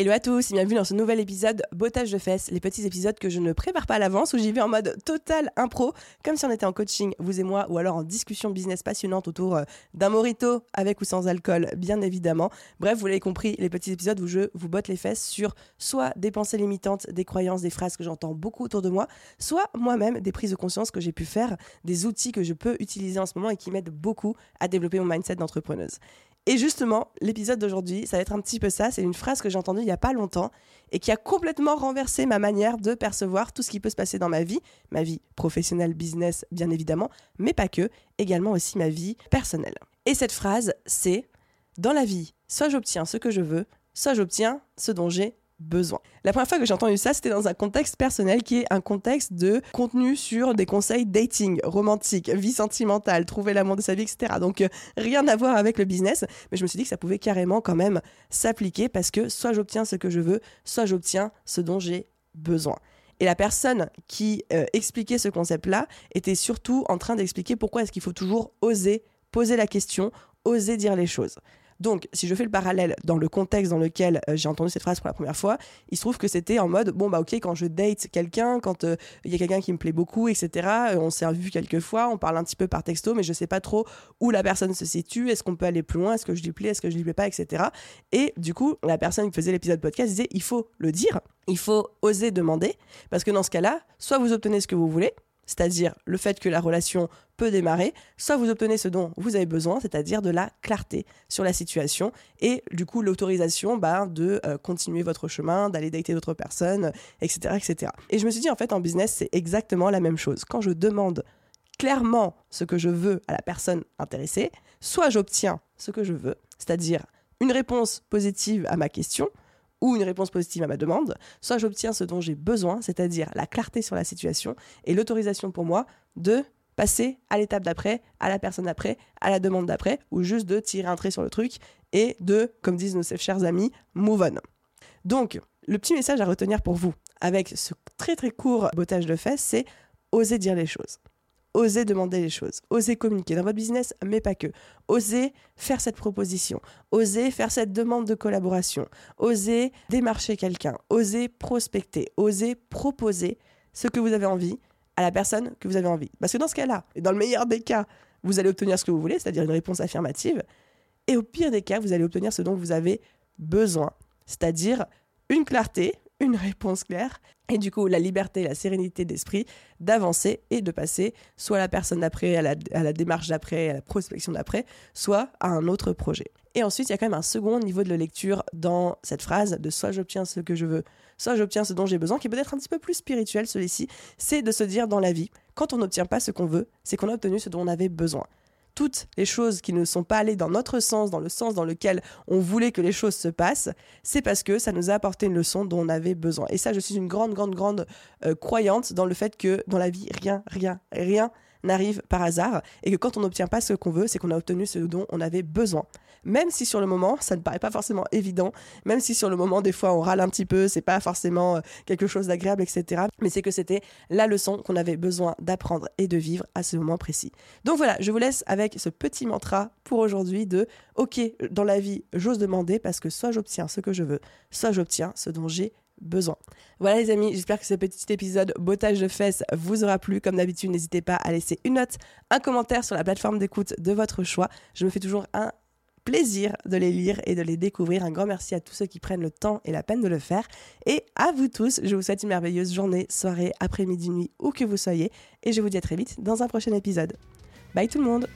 Hello à tous et bienvenue dans ce nouvel épisode Bottage de fesses, les petits épisodes que je ne prépare pas à l'avance, où j'y vais en mode total impro, comme si on était en coaching, vous et moi, ou alors en discussion business passionnante autour euh, d'un morito, avec ou sans alcool, bien évidemment. Bref, vous l'avez compris, les petits épisodes où je vous botte les fesses sur soit des pensées limitantes, des croyances, des phrases que j'entends beaucoup autour de moi, soit moi-même des prises de conscience que j'ai pu faire, des outils que je peux utiliser en ce moment et qui m'aident beaucoup à développer mon mindset d'entrepreneuse. Et justement, l'épisode d'aujourd'hui, ça va être un petit peu ça. C'est une phrase que j'ai entendue il n'y a pas longtemps et qui a complètement renversé ma manière de percevoir tout ce qui peut se passer dans ma vie, ma vie professionnelle, business, bien évidemment, mais pas que, également aussi ma vie personnelle. Et cette phrase, c'est Dans la vie, soit j'obtiens ce que je veux, soit j'obtiens ce dont j'ai La première fois que j'ai entendu ça, c'était dans un contexte personnel qui est un contexte de contenu sur des conseils dating, romantique, vie sentimentale, trouver l'amour de sa vie, etc. Donc euh, rien à voir avec le business, mais je me suis dit que ça pouvait carrément quand même s'appliquer parce que soit j'obtiens ce que je veux, soit j'obtiens ce dont j'ai besoin. Et la personne qui euh, expliquait ce concept-là était surtout en train d'expliquer pourquoi est-ce qu'il faut toujours oser poser la question, oser dire les choses. Donc, si je fais le parallèle dans le contexte dans lequel euh, j'ai entendu cette phrase pour la première fois, il se trouve que c'était en mode bon bah ok quand je date quelqu'un, quand euh, il y a quelqu'un qui me plaît beaucoup, etc. Euh, on s'est revu quelques fois, on parle un petit peu par texto, mais je sais pas trop où la personne se situe. Est-ce qu'on peut aller plus loin Est-ce que je lui plais Est-ce que je lui plais pas, etc. Et du coup, la personne qui faisait l'épisode podcast disait il faut le dire, il faut oser demander, parce que dans ce cas-là, soit vous obtenez ce que vous voulez, c'est-à-dire le fait que la relation peut démarrer, soit vous obtenez ce dont vous avez besoin, c'est-à-dire de la clarté sur la situation et du coup l'autorisation bah, de euh, continuer votre chemin, d'aller dater d'autres personnes, etc., etc. Et je me suis dit en fait en business c'est exactement la même chose. Quand je demande clairement ce que je veux à la personne intéressée, soit j'obtiens ce que je veux, c'est-à-dire une réponse positive à ma question, ou une réponse positive à ma demande, soit j'obtiens ce dont j'ai besoin, c'est-à-dire la clarté sur la situation et l'autorisation pour moi de passer à l'étape d'après, à la personne d'après, à la demande d'après, ou juste de tirer un trait sur le truc et de, comme disent nos chers amis, move on. Donc, le petit message à retenir pour vous avec ce très très court bottage de fesses, c'est oser dire les choses. Osez demander les choses, osez communiquer dans votre business, mais pas que. Osez faire cette proposition, osez faire cette demande de collaboration, osez démarcher quelqu'un, osez prospecter, osez proposer ce que vous avez envie à la personne que vous avez envie. Parce que dans ce cas-là, et dans le meilleur des cas, vous allez obtenir ce que vous voulez, c'est-à-dire une réponse affirmative, et au pire des cas, vous allez obtenir ce dont vous avez besoin, c'est-à-dire une clarté, une réponse claire et du coup la liberté, la sérénité d'esprit d'avancer et de passer soit à la personne d'après, à la, démarche d'après, à la prospection d'après, soit à un autre projet. Et ensuite, il y a quand même un second niveau de lecture dans cette phrase de soit j'obtiens ce que je veux, soit j'obtiens ce dont j'ai besoin, qui peut-être un petit peu plus spirituel celui-ci, c'est de se dire dans la vie, quand on n'obtient pas ce qu'on veut, c'est qu'on a obtenu ce dont on avait besoin toutes les choses qui ne sont pas allées dans notre sens, dans le sens dans lequel on voulait que les choses se passent, c'est parce que ça nous a apporté une leçon dont on avait besoin. Et ça, je suis une grande, grande, grande euh, croyante dans le fait que dans la vie, rien, rien, rien n'arrive par hasard et que quand on n'obtient pas ce qu'on veut, c'est qu'on a obtenu ce dont on avait besoin. Même si sur le moment, ça ne paraît pas forcément évident, même si sur le moment, des fois, on râle un petit peu, c'est pas forcément euh, quelque chose d'agréable, etc. Mais c'est que c'était la leçon qu'on avait besoin d'apprendre et de vivre à ce moment précis. Donc voilà, je vous laisse avec ce petit mantra pour aujourd'hui de OK, dans la vie, j'ose demander parce que soit j'obtiens ce que je veux, soit j'obtiens ce dont j'ai Voilà les amis, j'espère que ce petit épisode bottage de fesses vous aura plu. Comme d'habitude, n'hésitez pas à laisser une note, un commentaire sur la plateforme d'écoute de votre choix. Je me fais toujours un plaisir de les lire et de les découvrir. Un grand merci à tous ceux qui prennent le temps et la peine de le faire. Et à vous tous, je vous souhaite une merveilleuse journée, soirée, après-midi, nuit, où que vous soyez. Et je vous dis à très vite dans un prochain épisode. Bye tout le monde